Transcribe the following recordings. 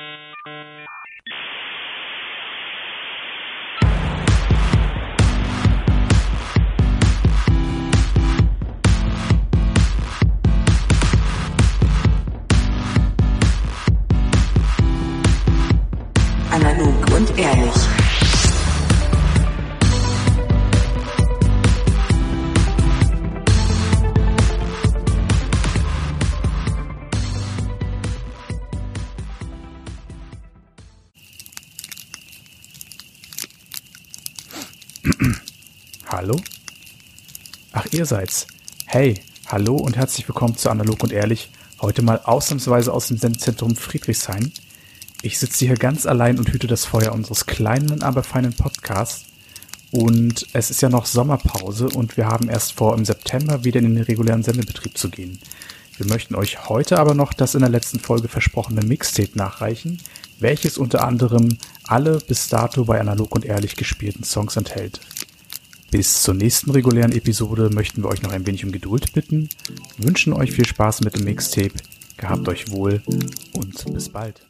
Analog und ehrlich. Hallo? Ihr seid's. Hey, hallo und herzlich willkommen zu Analog und Ehrlich. Heute mal ausnahmsweise aus dem Sendzentrum Friedrichshain. Ich sitze hier ganz allein und hüte das Feuer unseres kleinen, aber feinen Podcasts. Und es ist ja noch Sommerpause und wir haben erst vor, im September wieder in den regulären Sendebetrieb zu gehen. Wir möchten euch heute aber noch das in der letzten Folge versprochene Mixtape nachreichen, welches unter anderem alle bis dato bei Analog und Ehrlich gespielten Songs enthält. Bis zur nächsten regulären Episode möchten wir euch noch ein wenig um Geduld bitten, wünschen euch viel Spaß mit dem Mixtape, gehabt euch wohl und bis bald.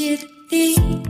you think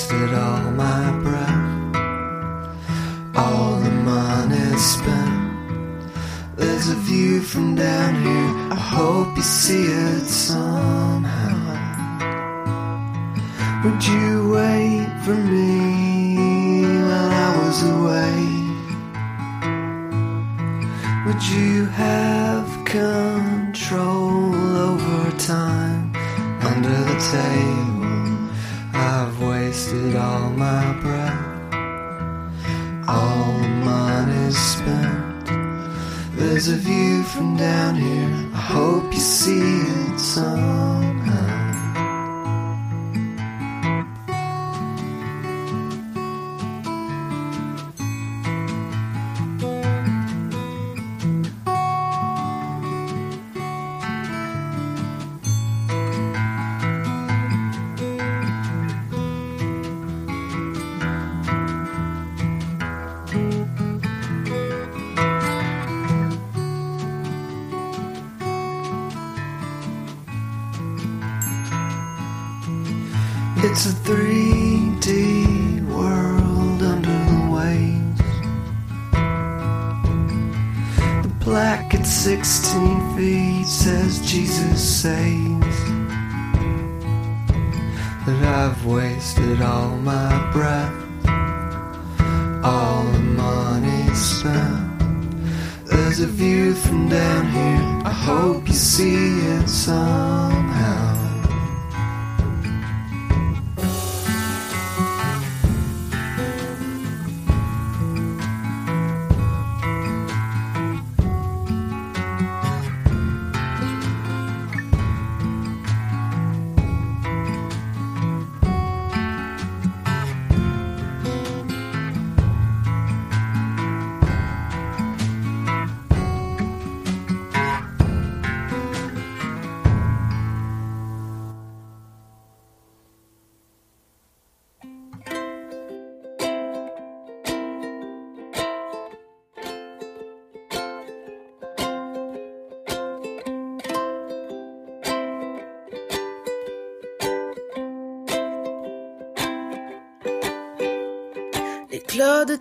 wasted all my breath, all the money spent. There's a view from down here, I hope you see it somehow. Would you wait for me while I was away? Would you have control over time under the table? I've wasted all my breath, all the money's spent. There's a view from down here, I hope you see it somehow. I've wasted all my breath, all the money spent. There's a view from down here. I hope you see it somehow.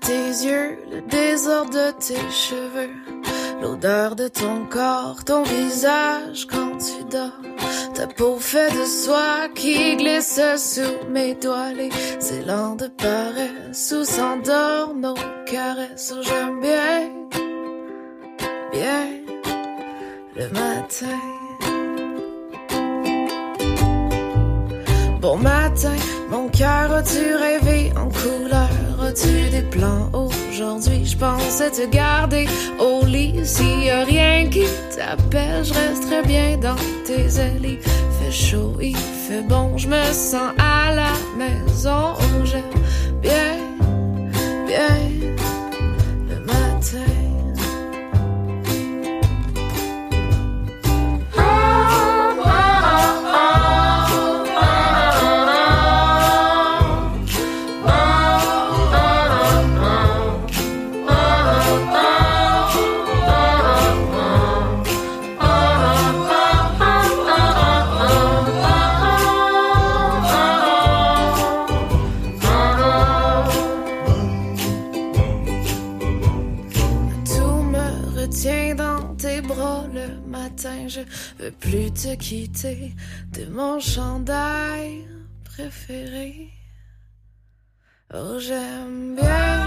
Tes yeux, le désordre de tes cheveux, l'odeur de ton corps, ton visage quand tu dors, ta peau faite de soie qui glisse sous mes doigts, les élans de paresse où s'endorment nos caresses. Oh, J'aime bien, bien le matin. Bon matin, mon cœur, as-tu rêvé en couleur? As-tu des plans aujourd'hui? Je pensais te garder au lit. S'il y a rien qui t'appelle, je resterai bien dans tes. Il fait chaud, il fait bon, je me sens à la maison. J'aime bien, bien te quitter de mon chandail préféré. Oh, j'aime bien,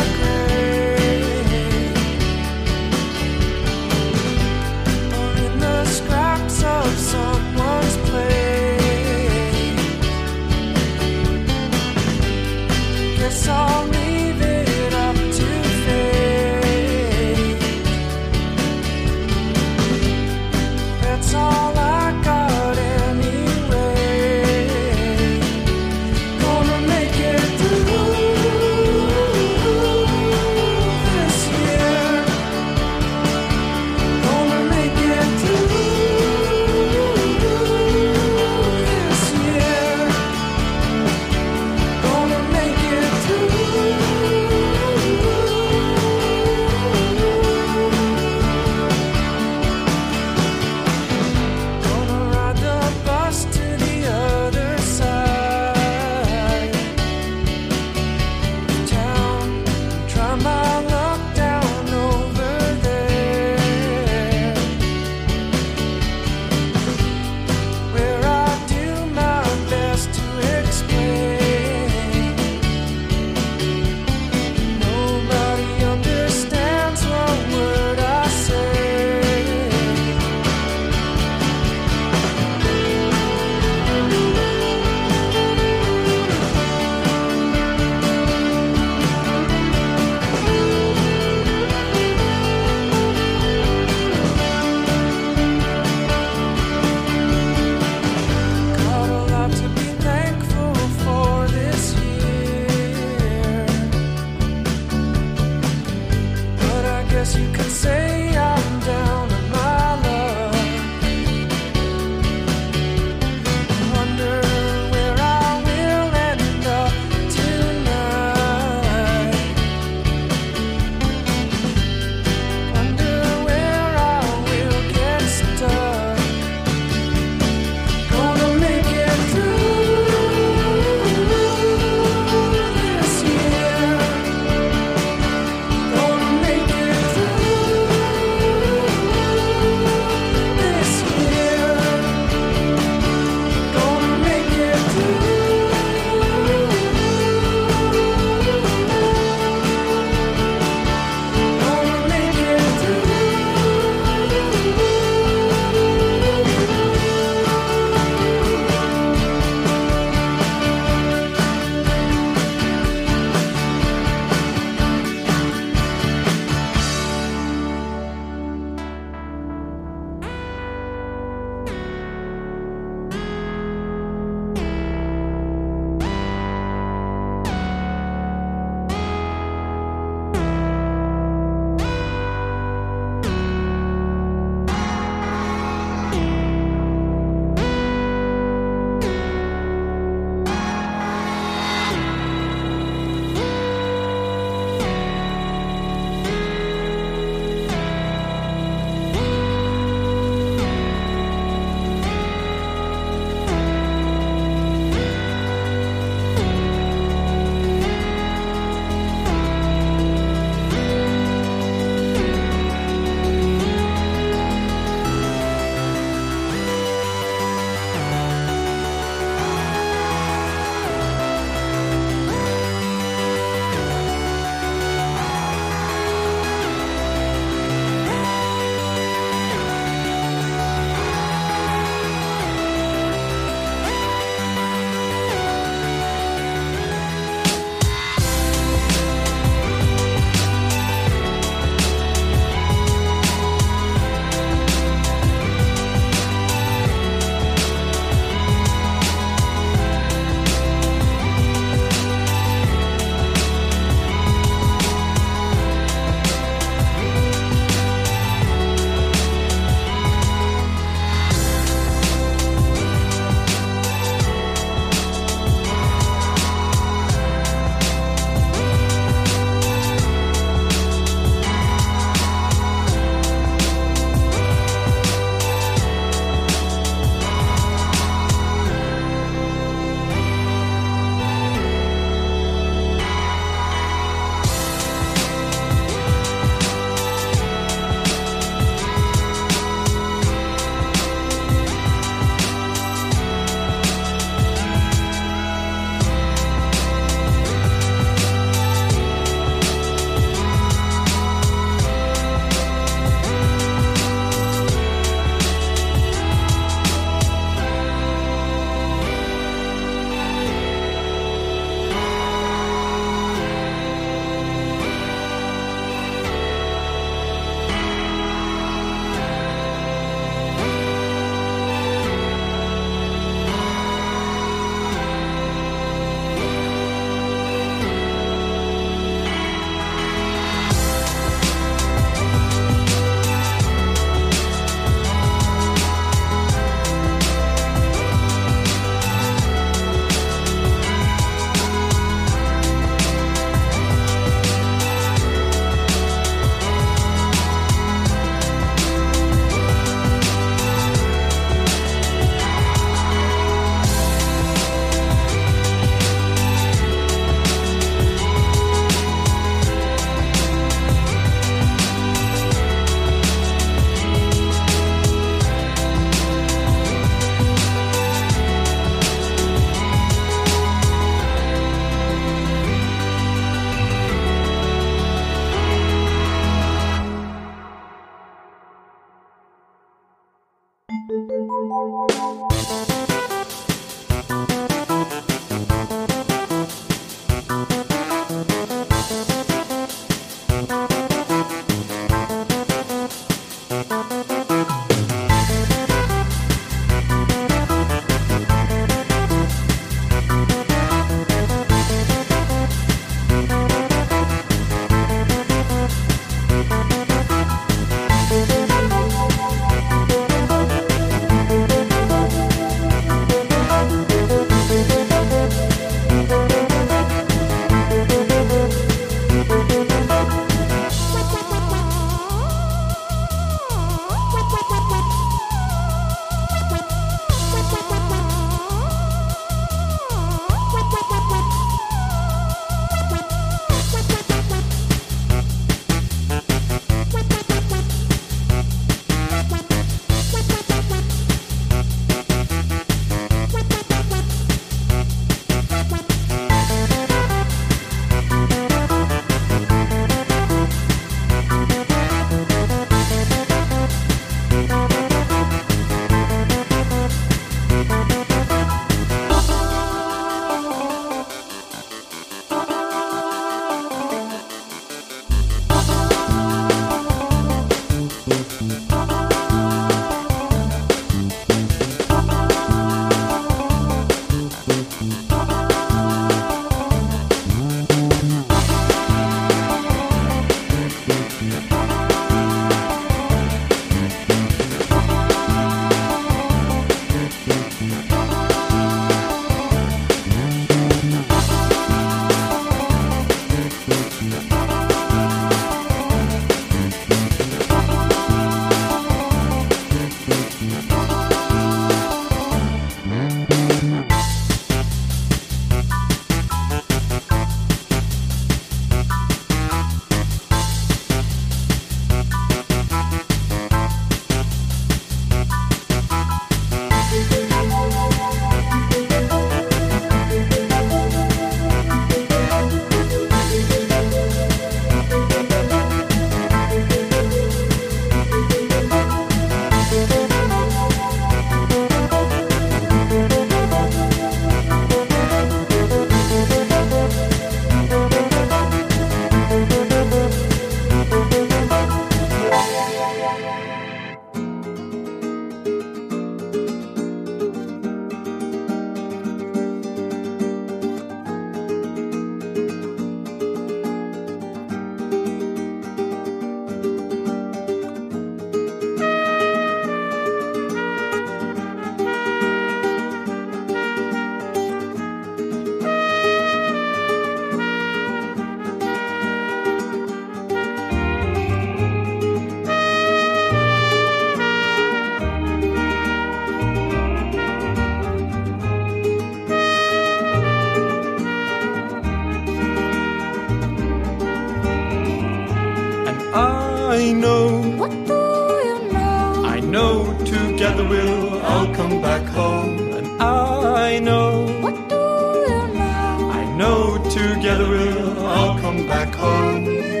back home.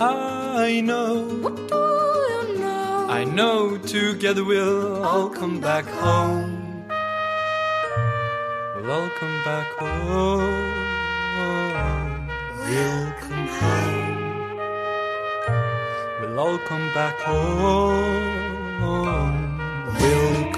I know. What do you know? I know together we'll all come back home. We'll all come back home. We'll come home. We'll all come back home. We'll